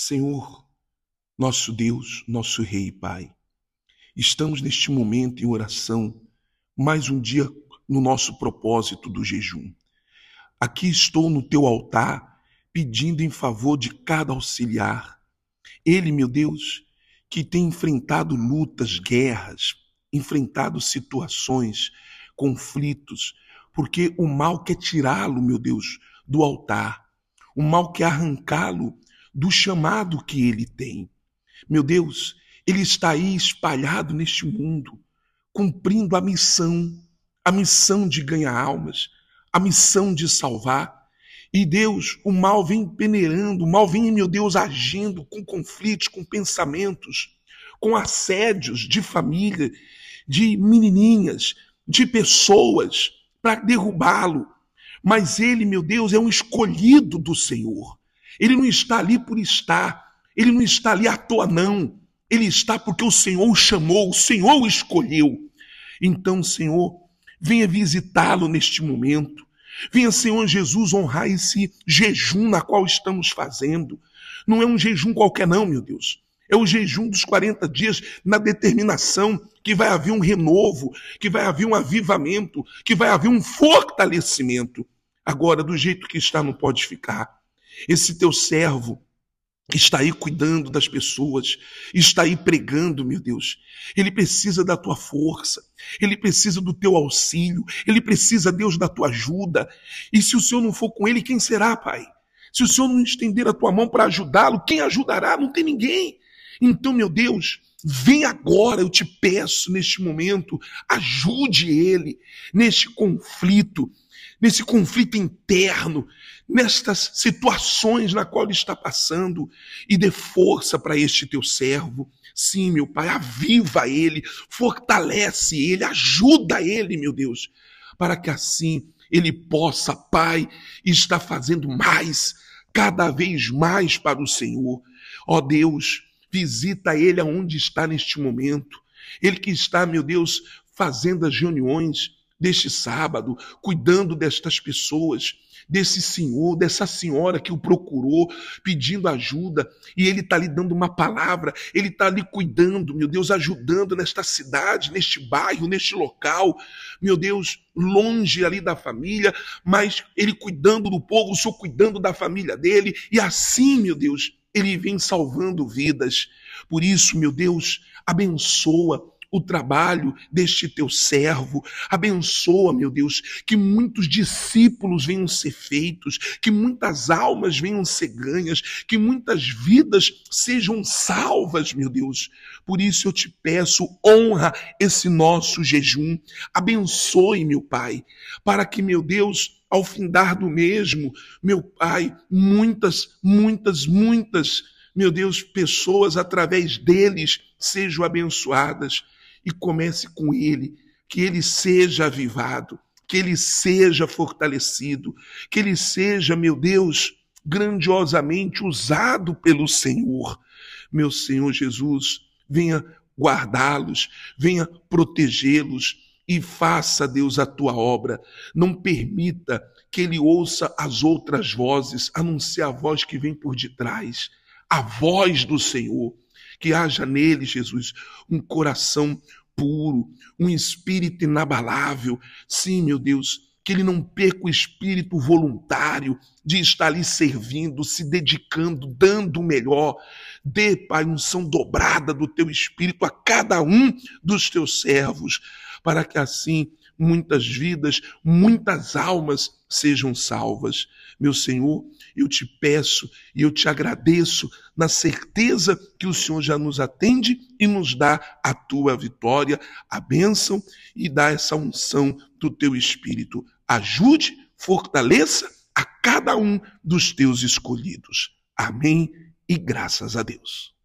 Senhor, nosso Deus, nosso Rei e Pai, estamos neste momento em oração, mais um dia no nosso propósito do jejum. Aqui estou no teu altar pedindo em favor de cada auxiliar. Ele, meu Deus, que tem enfrentado lutas, guerras, enfrentado situações, conflitos, porque o mal quer tirá-lo, meu Deus, do altar. O mal quer arrancá-lo do chamado que ele tem. Meu Deus, ele está aí espalhado neste mundo, cumprindo a missão, a missão de ganhar almas, a missão de salvar. E Deus, o mal vem peneirando, o mal vem, meu Deus, agindo com conflitos, com pensamentos, com assédios de família, de menininhas, de pessoas, para derrubá-lo. Mas ele, meu Deus, é um escolhido do Senhor. Ele não está ali por estar. Ele não está ali à toa, não. Ele está porque o Senhor o chamou, o Senhor o escolheu. Então, Senhor, venha visitá-lo neste momento. Venha, Senhor Jesus, honrar esse jejum na qual estamos fazendo. Não é um jejum qualquer, não, meu Deus. É o jejum dos 40 dias na determinação que vai haver um renovo, que vai haver um avivamento, que vai haver um fortalecimento. Agora, do jeito que está, não pode ficar. Esse teu servo está aí cuidando das pessoas, está aí pregando, meu Deus. Ele precisa da tua força, ele precisa do teu auxílio, ele precisa, Deus, da tua ajuda. E se o Senhor não for com ele, quem será, Pai? Se o Senhor não estender a tua mão para ajudá-lo, quem ajudará? Não tem ninguém. Então, meu Deus, vem agora, eu te peço, neste momento, ajude ele neste conflito nesse conflito interno, nestas situações na qual ele está passando, e dê força para este teu servo. Sim, meu Pai, aviva ele, fortalece ele, ajuda ele, meu Deus, para que assim ele possa, Pai, estar fazendo mais, cada vez mais para o Senhor. Ó Deus, visita ele aonde está neste momento. Ele que está, meu Deus, fazendo as reuniões, deste sábado, cuidando destas pessoas, desse senhor, dessa senhora que o procurou, pedindo ajuda, e ele está lhe dando uma palavra, ele está ali cuidando, meu Deus, ajudando nesta cidade, neste bairro, neste local, meu Deus, longe ali da família, mas ele cuidando do povo, o Senhor cuidando da família dele, e assim, meu Deus, ele vem salvando vidas. Por isso, meu Deus, abençoa o trabalho deste teu servo. Abençoa, meu Deus, que muitos discípulos venham ser feitos, que muitas almas venham ser ganhas, que muitas vidas sejam salvas, meu Deus. Por isso eu te peço, honra esse nosso jejum. Abençoe, meu Pai, para que, meu Deus, ao findar do mesmo, meu Pai, muitas, muitas, muitas, meu Deus, pessoas através deles sejam abençoadas e comece com ele, que ele seja avivado, que ele seja fortalecido, que ele seja, meu Deus, grandiosamente usado pelo Senhor. Meu Senhor Jesus, venha guardá-los, venha protegê-los e faça, Deus, a tua obra. Não permita que ele ouça as outras vozes, a não ser a voz que vem por detrás, a voz do Senhor que haja nele, Jesus, um coração puro, um espírito inabalável. Sim, meu Deus, que ele não perca o espírito voluntário de estar ali servindo, se dedicando, dando o melhor. Dê, Pai, unção dobrada do teu espírito a cada um dos teus servos, para que assim muitas vidas, muitas almas sejam salvas. Meu Senhor, eu te peço e eu te agradeço na certeza que o Senhor já nos atende e nos dá a tua vitória, a bênção e dá essa unção do teu Espírito. Ajude, fortaleça a cada um dos teus escolhidos. Amém e graças a Deus.